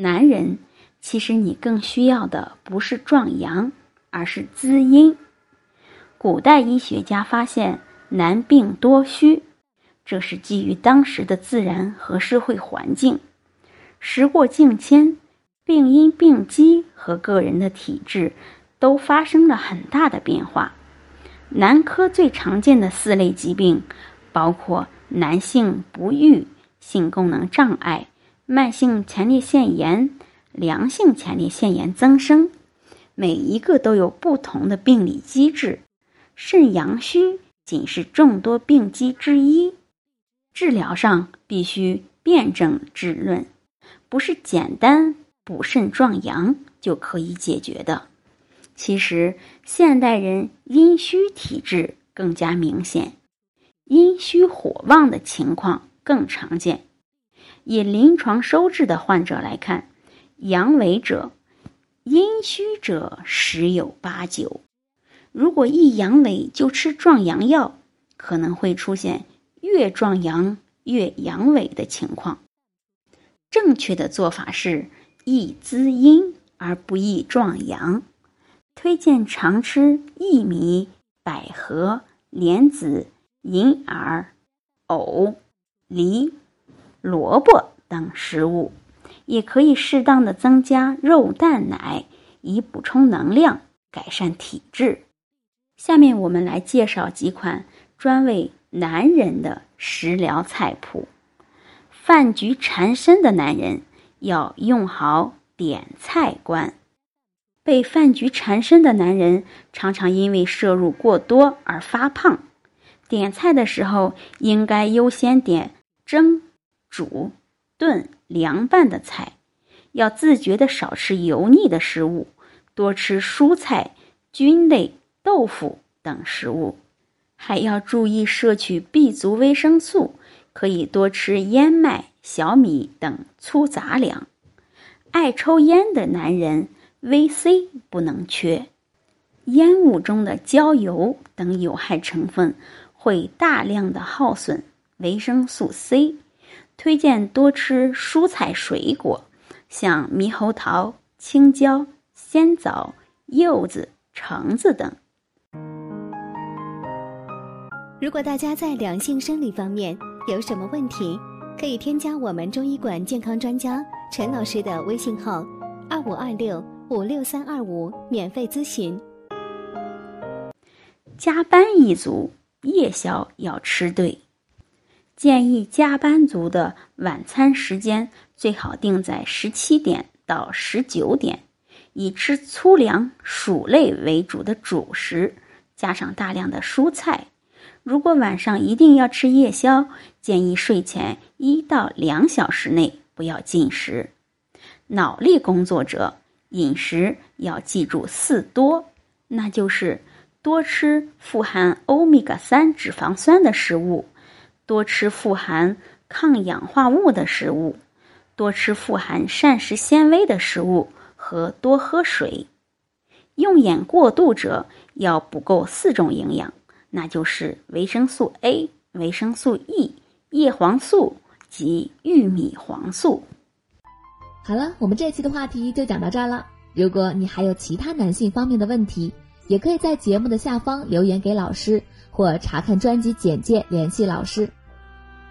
男人，其实你更需要的不是壮阳，而是滋阴。古代医学家发现男病多虚，这是基于当时的自然和社会环境。时过境迁，病因、病机和个人的体质都发生了很大的变化。男科最常见的四类疾病，包括男性不育、性功能障碍、慢性前列腺炎、良性前列腺炎增生，每一个都有不同的病理机制。肾阳虚仅是众多病机之一，治疗上必须辨证治论，不是简单补肾壮阳就可以解决的。其实，现代人阴虚体质更加明显，阴虚火旺的情况更常见。以临床收治的患者来看，阳痿者、阴虚者十有八九。如果一阳痿就吃壮阳药，可能会出现越壮阳越阳痿的情况。正确的做法是益滋阴而不宜壮阳。推荐常吃薏米、百合、莲子、银耳、藕、梨、萝卜等食物，也可以适当的增加肉蛋奶，以补充能量，改善体质。下面我们来介绍几款专为男人的食疗菜谱。饭局缠身的男人要用好点菜观。被饭局缠身的男人，常常因为摄入过多而发胖。点菜的时候，应该优先点蒸、煮、炖、凉拌的菜，要自觉的少吃油腻的食物，多吃蔬菜、菌类、豆腐等食物，还要注意摄取 B 族维生素，可以多吃燕麦、小米等粗杂粮。爱抽烟的男人。VC 不能缺，烟雾中的焦油等有害成分会大量的耗损维生素 C，推荐多吃蔬菜水果，像猕猴桃、青椒、鲜枣、柚子、橙子等。如果大家在两性生理方面有什么问题，可以添加我们中医馆健康专家陈老师的微信号：二五二六。五六三二五，免费咨询。加班一族夜宵要吃对，建议加班族的晚餐时间最好定在十七点到十九点，以吃粗粮、薯类为主的主食，加上大量的蔬菜。如果晚上一定要吃夜宵，建议睡前一到两小时内不要进食。脑力工作者。饮食要记住四多，那就是多吃富含欧米伽三脂肪酸的食物，多吃富含抗氧化物的食物，多吃富含膳食纤维的食物和多喝水。用眼过度者要补够四种营养，那就是维生素 A、维生素 E、叶黄素及玉米黄素。好了，我们这期的话题就讲到这儿了。如果你还有其他男性方面的问题，也可以在节目的下方留言给老师，或查看专辑简介联系老师。